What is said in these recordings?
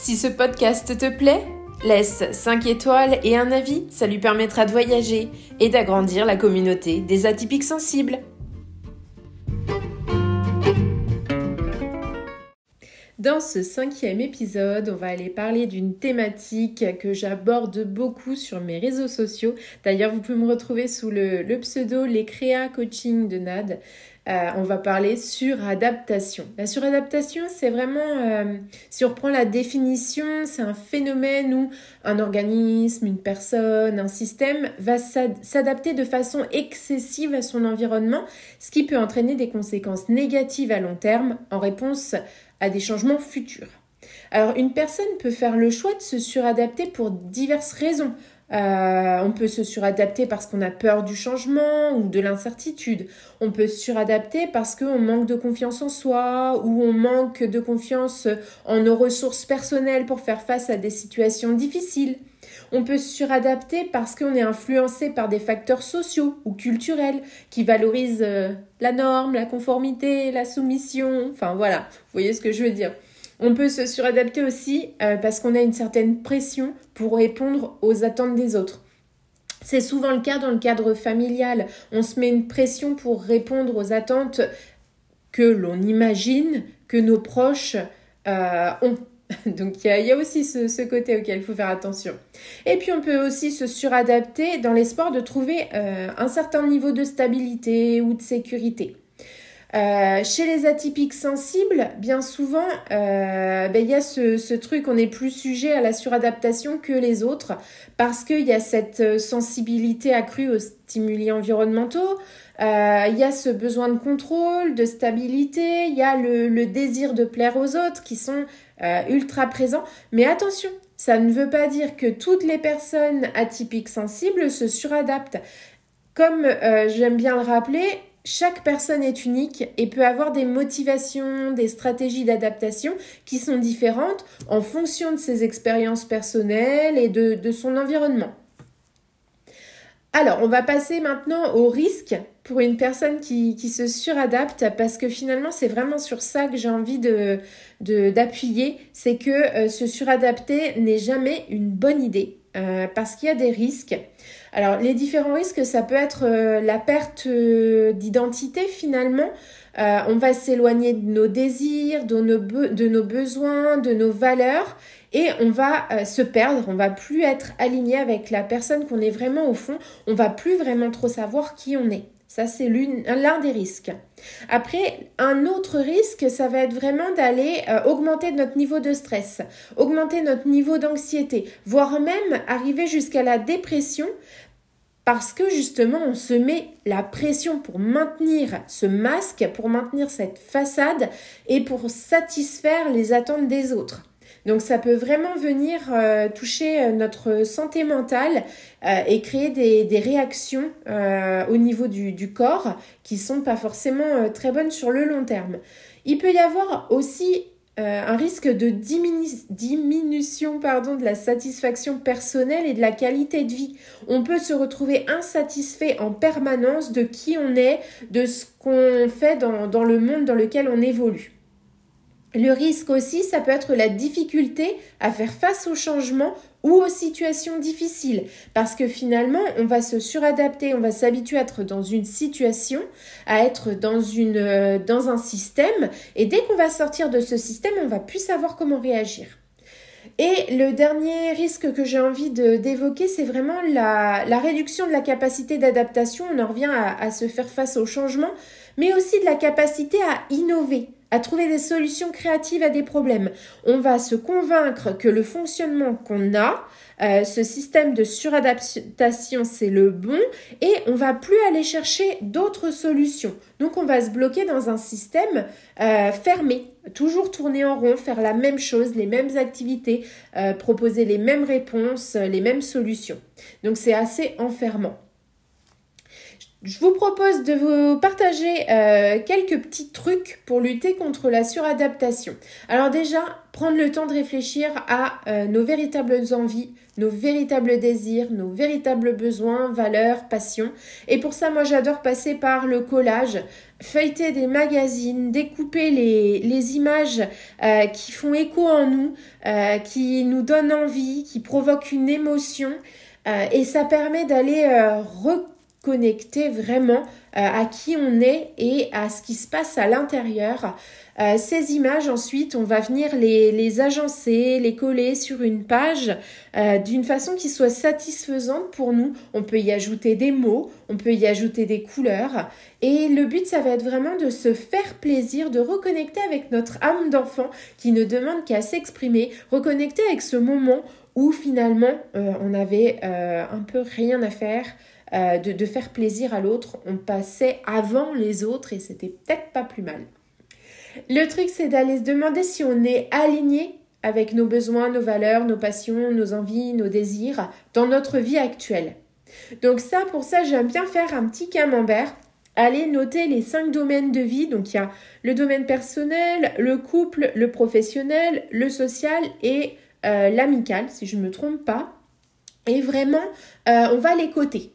Si ce podcast te plaît, laisse 5 étoiles et un avis, ça lui permettra de voyager et d'agrandir la communauté des atypiques sensibles. Dans ce cinquième épisode, on va aller parler d'une thématique que j'aborde beaucoup sur mes réseaux sociaux. D'ailleurs, vous pouvez me retrouver sous le, pseudo Les Créa Coaching de Nad. Euh, on va parler suradaptation. La suradaptation, c'est vraiment, euh, si on reprend la définition, c'est un phénomène où un organisme, une personne, un système va s'adapter de façon excessive à son environnement, ce qui peut entraîner des conséquences négatives à long terme en réponse à des changements futurs. Alors une personne peut faire le choix de se suradapter pour diverses raisons. Euh, on peut se suradapter parce qu'on a peur du changement ou de l'incertitude. On peut se suradapter parce qu'on manque de confiance en soi ou on manque de confiance en nos ressources personnelles pour faire face à des situations difficiles. On peut se suradapter parce qu'on est influencé par des facteurs sociaux ou culturels qui valorisent euh, la norme, la conformité, la soumission. Enfin voilà, vous voyez ce que je veux dire. On peut se suradapter aussi euh, parce qu'on a une certaine pression pour répondre aux attentes des autres. C'est souvent le cas dans le cadre familial. On se met une pression pour répondre aux attentes que l'on imagine que nos proches euh, ont. Donc il y, a aussi ce, côté auquel il faut faire attention. Et puis on peut aussi se suradapter dans l'espoir de trouver euh, un certain niveau de stabilité ou de sécurité. Euh, chez les atypiques sensibles, bien souvent, euh, ben, il y a ce, truc, on est plus sujet à la suradaptation que les autres parce qu'il y a cette sensibilité accrue aux stimuli environnementaux, il y a ce besoin de contrôle, de stabilité, il y a le, désir de plaire aux autres qui sont euh, ultra présent. Mais attention, ça ne veut pas dire que toutes les personnes atypiques sensibles se suradaptent. Comme euh, j'aime bien le rappeler, chaque personne est unique et peut avoir des motivations, des stratégies d'adaptation qui sont différentes en fonction de ses expériences personnelles et de son environnement. Alors, on va passer maintenant au risque pour une personne qui, se suradapte parce que finalement, c'est vraiment sur ça que j'ai envie d'appuyer. C'est que euh, se suradapter n'est jamais une bonne idée euh, parce qu'il y a des risques. Alors, les différents risques, ça peut être euh, la perte d'identité finalement. on va s'éloigner de nos désirs, de nos, de nos besoins, de nos valeurs et on va euh, se perdre, on va plus être aligné avec la personne qu'on est vraiment au fond, on va plus vraiment trop savoir qui on est. Ça, c'est l'un des risques. Après, un autre risque, ça va être vraiment d'aller euh, augmenter notre niveau de stress, augmenter notre niveau d'anxiété, voire même arriver jusqu'à la dépression parce que justement, on se met la pression pour maintenir ce masque, pour maintenir cette façade et pour satisfaire les attentes des autres. Donc ça peut vraiment venir euh, toucher euh, notre santé mentale euh, et créer des, réactions au niveau du, corps qui sont pas forcément très bonnes sur le long terme. Il peut y avoir aussi un risque de diminution pardon, de la satisfaction personnelle et de la qualité de vie. On peut se retrouver insatisfait en permanence de qui on est, de ce qu'on fait dans le monde dans lequel on évolue. Le risque aussi, ça peut être la difficulté à faire face au changement ou aux situations difficiles. Parce que finalement, on va se suradapter, on va s'habituer à être dans une situation, à être dans, une, euh, dans un système. Et dès qu'on va sortir de ce système, on va plus savoir comment réagir. Et le dernier risque que j'ai envie d'évoquer, c'est vraiment la, réduction de la capacité d'adaptation. On en revient à, à se faire face au changement, mais aussi de la capacité à innover à trouver des solutions créatives à des problèmes. On va se convaincre que le fonctionnement qu'on a, euh, ce système de suradaptation, c'est le bon et on va plus aller chercher d'autres solutions. Donc on va se bloquer dans un système euh, fermé, toujours tourner en rond, faire la même chose, les mêmes activités, euh, proposer les mêmes réponses, les mêmes solutions. Donc c'est assez enfermant. Vous propose de vous partager euh, quelques petits trucs pour lutter contre la suradaptation. Alors déjà, prendre le temps de réfléchir à euh, nos véritables envies, nos véritables désirs, nos véritables besoins, valeurs, passions. Et pour ça, moi, j'adore passer par le collage, feuilleter des magazines, découper les, les images euh, qui font écho en nous, qui nous donnent envie, qui provoquent une émotion. et ça permet d'aller connecter vraiment euh, à qui on est et à ce qui se passe à l'intérieur. Euh, ces images, ensuite, on va venir les, agencer, les coller sur une page euh, d'une façon qui soit satisfaisante pour nous. On peut y ajouter des mots, on peut y ajouter des couleurs. Et le but, ça va être vraiment de se faire plaisir, de reconnecter avec notre âme d'enfant qui ne demande qu'à s'exprimer, reconnecter avec ce moment où finalement on avait un peu rien à faire, euh, de, faire plaisir à l'autre. On passait avant les autres et c'était peut-être pas plus mal. Le truc, c'est d'aller se demander si on est aligné avec nos besoins, nos valeurs, nos passions, nos envies, nos désirs dans notre vie actuelle. Donc ça, pour ça, j'aime bien faire un petit camembert. Aller noter les cinq domaines de vie. Donc il y a le domaine personnel, le couple, le professionnel, le social et euh, l'amical, si je ne me trompe pas. Et vraiment, euh, on va les coter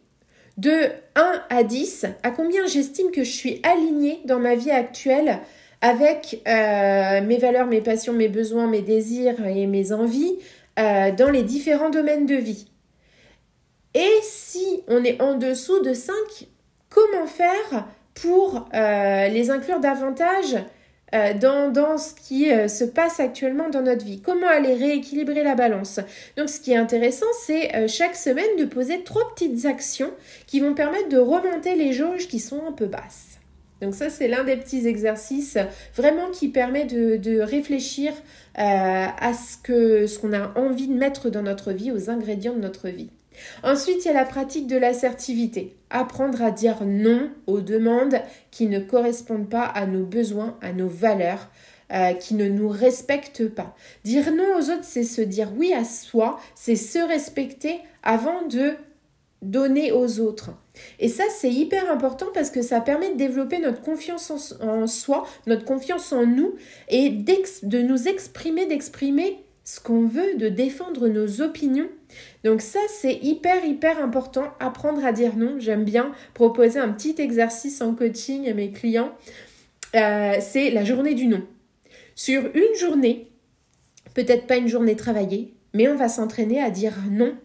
de 1 à 10, à combien j'estime que je suis alignée dans ma vie actuelle avec euh, mes valeurs, mes passions, mes besoins, mes désirs et mes envies euh, dans les différents domaines de vie? Et si on est en dessous de 5, comment faire pour euh, les inclure davantage euh, dans, ce qui euh, se passe actuellement dans notre vie. Comment aller rééquilibrer la balance? Donc ce qui est intéressant, c'est euh, chaque semaine de poser trois petites actions qui vont permettre de remonter les jauges qui sont un peu basses. Donc ça, c'est l'un des petits exercices vraiment qui permet de, réfléchir à ce que ce qu'on a envie de mettre dans notre vie, aux ingrédients de notre vie. Ensuite, il y a la pratique de l'assertivité. Apprendre à dire non aux demandes qui ne correspondent pas à nos besoins, à nos valeurs, euh, qui ne nous respectent pas. Dire non aux autres, c'est se dire oui à soi, c'est se respecter avant de donner aux autres. Et ça, c'est hyper important parce que ça permet de développer notre confiance en, soi, notre confiance en nous et de nous exprimer, d'exprimer ce qu'on veut, de défendre nos opinions. Donc ça, c'est hyper, hyper important, apprendre à dire non. J'aime bien proposer un petit exercice en coaching à mes clients. Euh, c'est la journée du non. Sur une journée, peut-être pas une journée travaillée, mais on va s'entraîner à dire non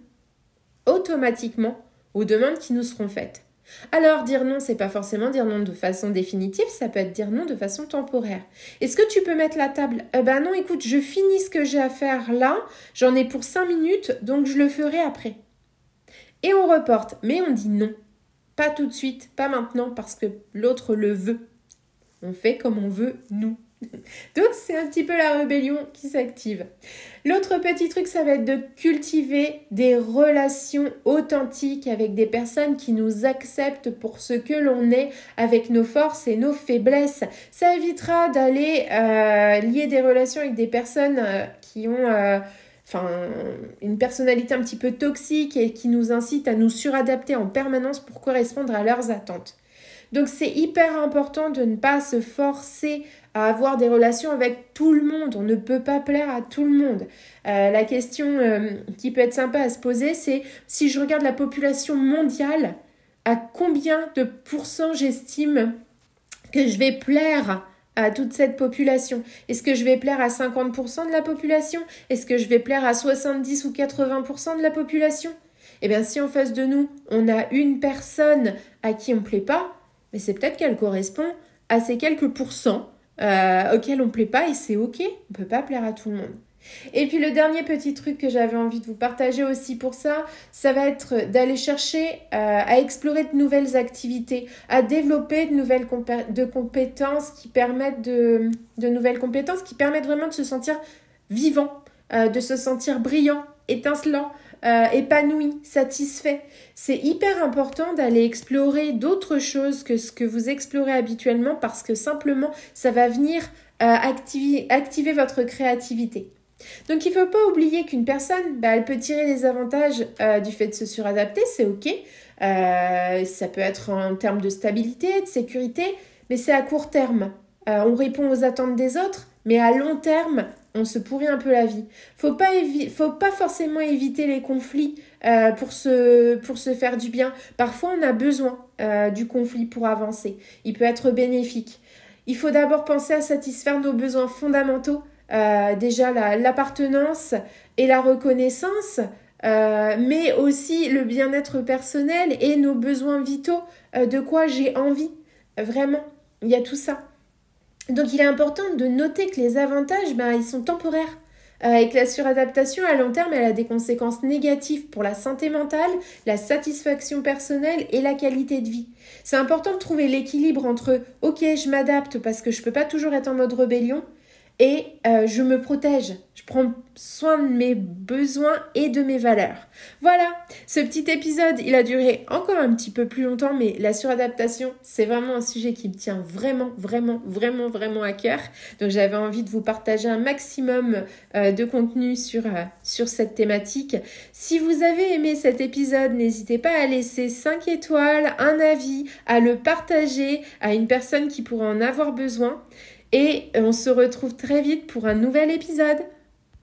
automatiquement aux demandes qui nous seront faites. Alors, dire non, c'est pas forcément dire non de façon définitive, ça peut être dire non de façon temporaire. Est-ce que tu peux mettre la table? Eh ben non, écoute, je finis ce que j'ai à faire là, j'en ai pour 5 minutes, donc je le ferai après. Et on reporte, mais on dit non. Pas tout de suite, pas maintenant, parce que l'autre le veut. On fait comme on veut, nous. Donc c'est un petit peu la rébellion qui s'active. L'autre petit truc, ça va être de cultiver des relations authentiques avec des personnes qui nous acceptent pour ce que l'on est, avec nos forces et nos faiblesses. Ça évitera d'aller euh, lier des relations avec des personnes euh, qui ont... Euh, enfin, une personnalité un petit peu toxique et qui nous incite à nous suradapter en permanence pour correspondre à leurs attentes. Donc c'est hyper important de ne pas se forcer avoir des relations avec tout le monde. On ne peut pas plaire à tout le monde. Euh, la question euh, qui peut être sympa à se poser, c'est si je regarde la population mondiale, à combien de pourcents j'estime que je vais plaire à toute cette population? Est-ce que je vais plaire à 50% de la population? Est-ce que je vais plaire à 70 ou 80% de la population? Eh bien, si en face de nous, on a une personne à qui on ne plaît pas, mais c'est peut-être qu'elle correspond à ces quelques pourcents euh, auxquels on ne plaît pas et c'est ok, on peut pas plaire à tout le monde. Et puis le dernier petit truc que j'avais envie de vous partager aussi pour ça, ça va être d'aller chercher euh, à explorer de nouvelles activités, à développer de nouvelles de compétences qui permettent de, de nouvelles compétences qui permettent vraiment de se sentir vivant, euh, de se sentir brillant, étincelant, euh, épanoui, satisfait. C'est hyper important d'aller explorer d'autres choses que ce que vous explorez habituellement parce que simplement ça va venir activer, activer votre créativité. Donc il ne faut pas oublier qu'une personne, bah, elle peut tirer des avantages euh, du fait de se suradapter, c'est ok. Euh, ça peut être en termes de stabilité, de sécurité, mais c'est à court terme. Euh, on répond aux attentes des autres, mais à long terme, on se pourrit un peu la vie. Faut pas faut pas forcément éviter les conflits pour se pour se faire du bien. Parfois, on a besoin du conflit pour avancer. Il peut être bénéfique. Il faut d'abord penser à satisfaire nos besoins fondamentaux euh, déjà l'appartenance et la reconnaissance, euh, mais aussi le bien-être personnel et nos besoins vitaux, euh, de quoi j'ai envie. Vraiment, il y a tout ça. Donc il est important de noter que les avantages, ben, ils sont temporaires. et que la suradaptation à long terme, elle a des conséquences négatives pour la santé mentale, la satisfaction personnelle et la qualité de vie. C'est important de trouver l'équilibre entre ok, je m'adapte parce que je peux pas toujours être en mode rébellion, et euh, je me protège. Je prends soin de mes besoins et de mes valeurs. Voilà, ce petit épisode, il a duré encore un petit peu plus longtemps, mais la suradaptation, c'est vraiment un sujet qui me tient vraiment, vraiment, vraiment, vraiment à cœur. Donc j'avais envie de vous partager un maximum euh, de contenu sur, euh, sur cette thématique. Si vous avez aimé cet épisode, n'hésitez pas à laisser 5 étoiles, un avis, à le partager à une personne qui pourrait en avoir besoin. Et on se retrouve très vite pour un nouvel épisode.